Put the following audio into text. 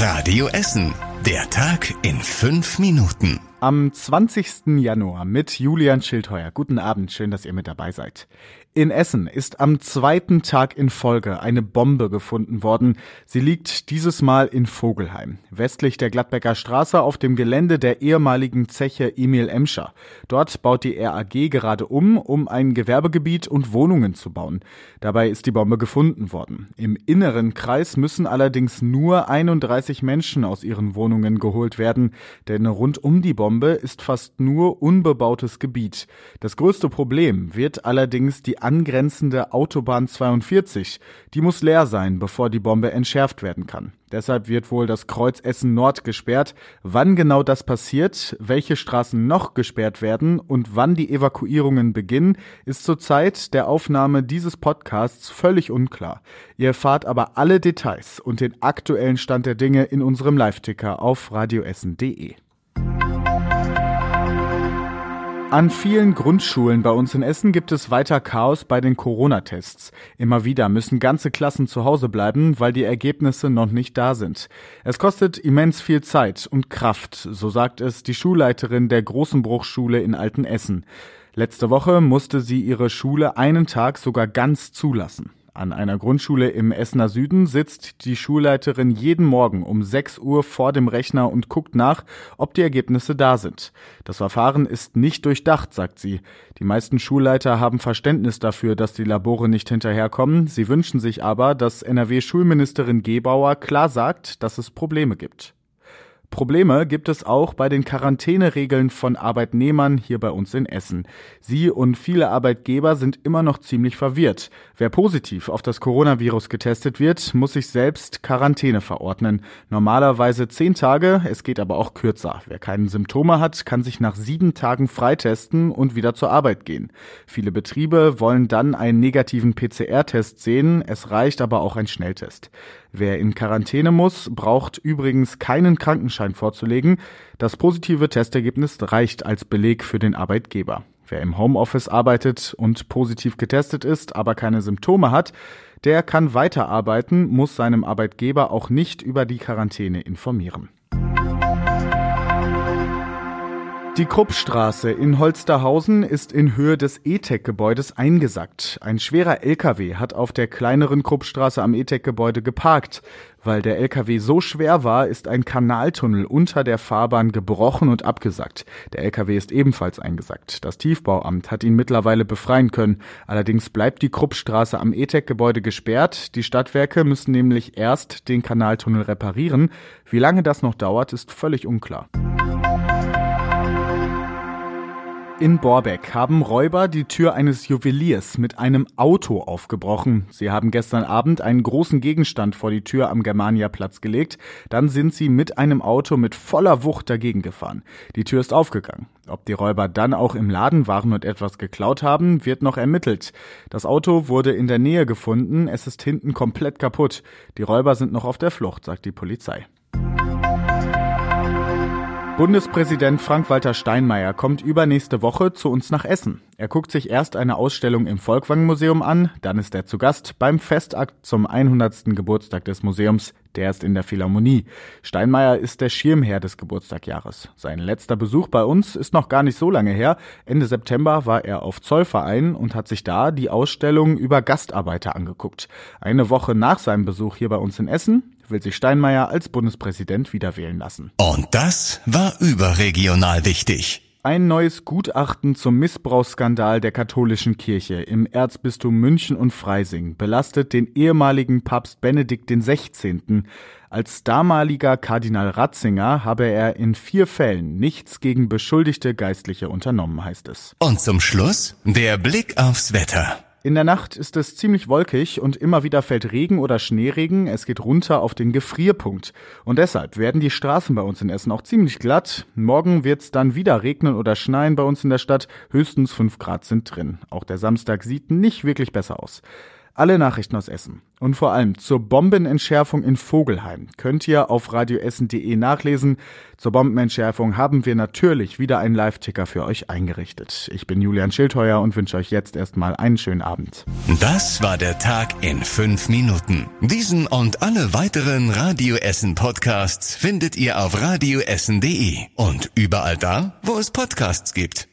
Radio Essen. Der Tag in fünf Minuten. Am 20. Januar mit Julian Schildheuer. Guten Abend, schön, dass ihr mit dabei seid. In Essen ist am zweiten Tag in Folge eine Bombe gefunden worden. Sie liegt dieses Mal in Vogelheim, westlich der Gladbecker Straße auf dem Gelände der ehemaligen Zeche Emil Emscher. Dort baut die RAG gerade um, um ein Gewerbegebiet und Wohnungen zu bauen. Dabei ist die Bombe gefunden worden. Im inneren Kreis müssen allerdings nur 31 Menschen aus ihren Wohnungen geholt werden, denn rund um die Bombe ist fast nur unbebautes Gebiet. Das größte Problem wird allerdings die angrenzende Autobahn 42. Die muss leer sein, bevor die Bombe entschärft werden kann. Deshalb wird wohl das Kreuz Essen Nord gesperrt. Wann genau das passiert, welche Straßen noch gesperrt werden und wann die Evakuierungen beginnen, ist zur Zeit der Aufnahme dieses Podcasts völlig unklar. Ihr erfahrt aber alle Details und den aktuellen Stand der Dinge in unserem Live-Ticker auf radioessen.de. An vielen Grundschulen bei uns in Essen gibt es weiter Chaos bei den Corona-Tests. Immer wieder müssen ganze Klassen zu Hause bleiben, weil die Ergebnisse noch nicht da sind. Es kostet immens viel Zeit und Kraft, so sagt es die Schulleiterin der Großen Bruchschule in Altenessen. Letzte Woche musste sie ihre Schule einen Tag sogar ganz zulassen. An einer Grundschule im Essener Süden sitzt die Schulleiterin jeden Morgen um 6 Uhr vor dem Rechner und guckt nach, ob die Ergebnisse da sind. Das Verfahren ist nicht durchdacht, sagt sie. Die meisten Schulleiter haben Verständnis dafür, dass die Labore nicht hinterherkommen. Sie wünschen sich aber, dass NRW-Schulministerin Gebauer klar sagt, dass es Probleme gibt. Probleme gibt es auch bei den Quarantäneregeln von Arbeitnehmern hier bei uns in Essen. Sie und viele Arbeitgeber sind immer noch ziemlich verwirrt. Wer positiv auf das Coronavirus getestet wird, muss sich selbst Quarantäne verordnen. Normalerweise zehn Tage, es geht aber auch kürzer. Wer keine Symptome hat, kann sich nach sieben Tagen freitesten und wieder zur Arbeit gehen. Viele Betriebe wollen dann einen negativen PCR-Test sehen, es reicht aber auch ein Schnelltest. Wer in Quarantäne muss, braucht übrigens keinen Krankenschein vorzulegen. Das positive Testergebnis reicht als Beleg für den Arbeitgeber. Wer im Homeoffice arbeitet und positiv getestet ist, aber keine Symptome hat, der kann weiterarbeiten, muss seinem Arbeitgeber auch nicht über die Quarantäne informieren. Die Kruppstraße in Holsterhausen ist in Höhe des E-Tech-Gebäudes eingesackt. Ein schwerer LKW hat auf der kleineren Kruppstraße am E-Tech-Gebäude geparkt. Weil der LKW so schwer war, ist ein Kanaltunnel unter der Fahrbahn gebrochen und abgesackt. Der LKW ist ebenfalls eingesackt. Das Tiefbauamt hat ihn mittlerweile befreien können. Allerdings bleibt die Kruppstraße am E-Tech-Gebäude gesperrt. Die Stadtwerke müssen nämlich erst den Kanaltunnel reparieren. Wie lange das noch dauert, ist völlig unklar. In Borbeck haben Räuber die Tür eines Juweliers mit einem Auto aufgebrochen. Sie haben gestern Abend einen großen Gegenstand vor die Tür am Germaniaplatz gelegt. Dann sind sie mit einem Auto mit voller Wucht dagegen gefahren. Die Tür ist aufgegangen. Ob die Räuber dann auch im Laden waren und etwas geklaut haben, wird noch ermittelt. Das Auto wurde in der Nähe gefunden. Es ist hinten komplett kaputt. Die Räuber sind noch auf der Flucht, sagt die Polizei. Bundespräsident Frank-Walter Steinmeier kommt übernächste Woche zu uns nach Essen. Er guckt sich erst eine Ausstellung im Volkwang-Museum an, dann ist er zu Gast beim Festakt zum 100. Geburtstag des Museums. Der ist in der Philharmonie. Steinmeier ist der Schirmherr des Geburtstagjahres. Sein letzter Besuch bei uns ist noch gar nicht so lange her. Ende September war er auf Zollverein und hat sich da die Ausstellung über Gastarbeiter angeguckt. Eine Woche nach seinem Besuch hier bei uns in Essen will sich Steinmeier als Bundespräsident wiederwählen lassen. Und das war überregional wichtig. Ein neues Gutachten zum Missbrauchsskandal der katholischen Kirche im Erzbistum München und Freising belastet den ehemaligen Papst Benedikt XVI. Als damaliger Kardinal Ratzinger habe er in vier Fällen nichts gegen beschuldigte Geistliche unternommen, heißt es. Und zum Schluss der Blick aufs Wetter. In der Nacht ist es ziemlich wolkig und immer wieder fällt Regen oder Schneeregen. Es geht runter auf den Gefrierpunkt. Und deshalb werden die Straßen bei uns in Essen auch ziemlich glatt. Morgen wird es dann wieder regnen oder schneien bei uns in der Stadt. Höchstens fünf Grad sind drin. Auch der Samstag sieht nicht wirklich besser aus. Alle Nachrichten aus Essen und vor allem zur Bombenentschärfung in Vogelheim könnt ihr auf radioessen.de nachlesen. Zur Bombenentschärfung haben wir natürlich wieder einen Live-Ticker für euch eingerichtet. Ich bin Julian Schildheuer und wünsche euch jetzt erstmal einen schönen Abend. Das war der Tag in fünf Minuten. Diesen und alle weiteren Radio Essen Podcasts findet ihr auf radioessen.de und überall da, wo es Podcasts gibt.